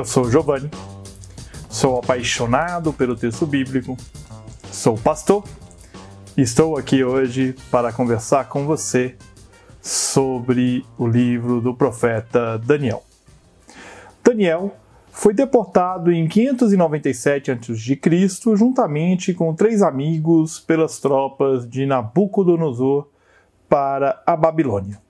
Eu sou Giovanni, sou apaixonado pelo texto bíblico, sou pastor e estou aqui hoje para conversar com você sobre o livro do profeta Daniel. Daniel foi deportado em 597 a.C., juntamente com três amigos, pelas tropas de Nabucodonosor para a Babilônia.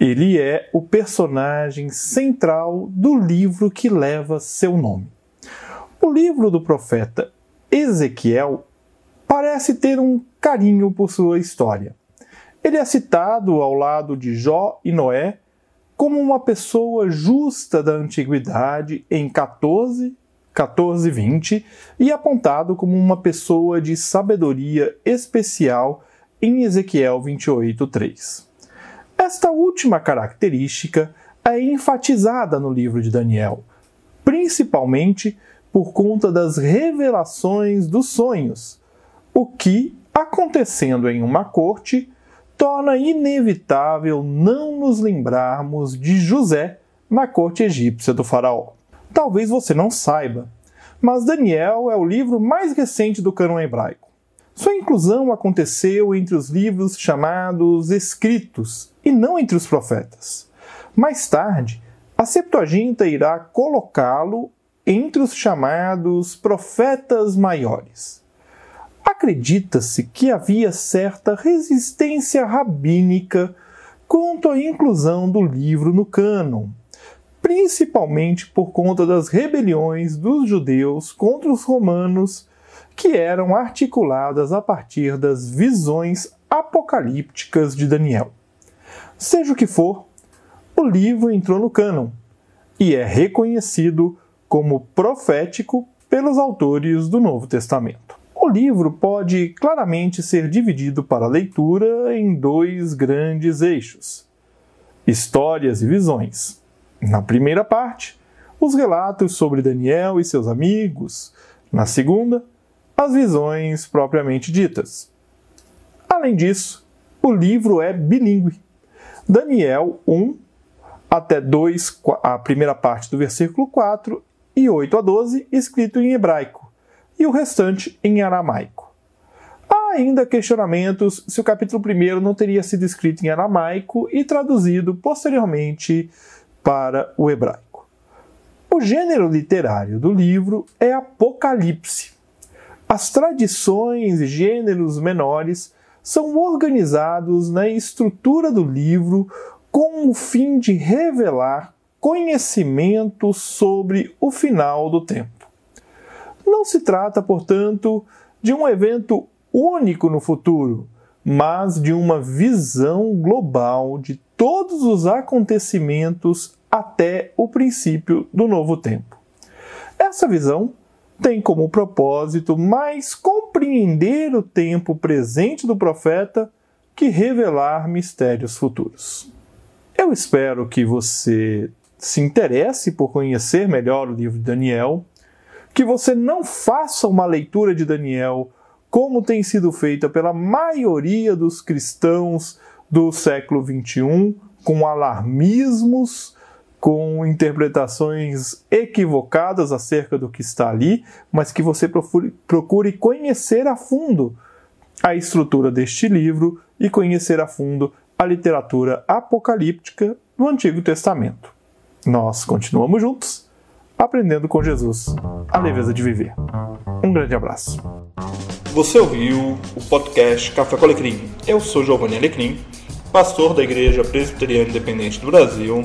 Ele é o personagem central do livro que leva seu nome. O livro do profeta Ezequiel parece ter um carinho por sua história. Ele é citado ao lado de Jó e Noé como uma pessoa justa da antiguidade em 14, 14 20 e apontado como uma pessoa de sabedoria especial em Ezequiel 28, 3. Esta última característica é enfatizada no livro de Daniel, principalmente por conta das revelações dos sonhos, o que, acontecendo em uma corte, torna inevitável não nos lembrarmos de José na corte egípcia do Faraó. Talvez você não saiba, mas Daniel é o livro mais recente do cânon hebraico. Sua inclusão aconteceu entre os livros chamados escritos e não entre os profetas. Mais tarde, a Septuaginta irá colocá-lo entre os chamados profetas maiores. Acredita-se que havia certa resistência rabínica quanto à inclusão do livro no cânon, principalmente por conta das rebeliões dos judeus contra os romanos que eram articuladas a partir das visões apocalípticas de Daniel. Seja o que for, o livro entrou no cânon e é reconhecido como profético pelos autores do Novo Testamento. O livro pode claramente ser dividido para leitura em dois grandes eixos: histórias e visões. Na primeira parte, os relatos sobre Daniel e seus amigos. Na segunda, as visões propriamente ditas. Além disso, o livro é bilíngue. Daniel 1 até 2, a primeira parte do versículo 4 e 8 a 12, escrito em hebraico, e o restante em aramaico. Há ainda questionamentos se o capítulo 1 não teria sido escrito em aramaico e traduzido posteriormente para o hebraico. O gênero literário do livro é Apocalipse, as tradições e gêneros menores são organizados na estrutura do livro com o fim de revelar conhecimento sobre o final do tempo. Não se trata, portanto, de um evento único no futuro, mas de uma visão global de todos os acontecimentos até o princípio do novo tempo. Essa visão tem como propósito mais compreender o tempo presente do profeta que revelar mistérios futuros. Eu espero que você se interesse por conhecer melhor o livro de Daniel, que você não faça uma leitura de Daniel como tem sido feita pela maioria dos cristãos do século XXI, com alarmismos com interpretações equivocadas acerca do que está ali, mas que você procure, conhecer a fundo a estrutura deste livro e conhecer a fundo a literatura apocalíptica do Antigo Testamento. Nós continuamos juntos, aprendendo com Jesus a leveza de viver. Um grande abraço. Você ouviu o podcast Café com Alecrim. Eu sou Giovanni Alecrim, pastor da Igreja Presbiteriana Independente do Brasil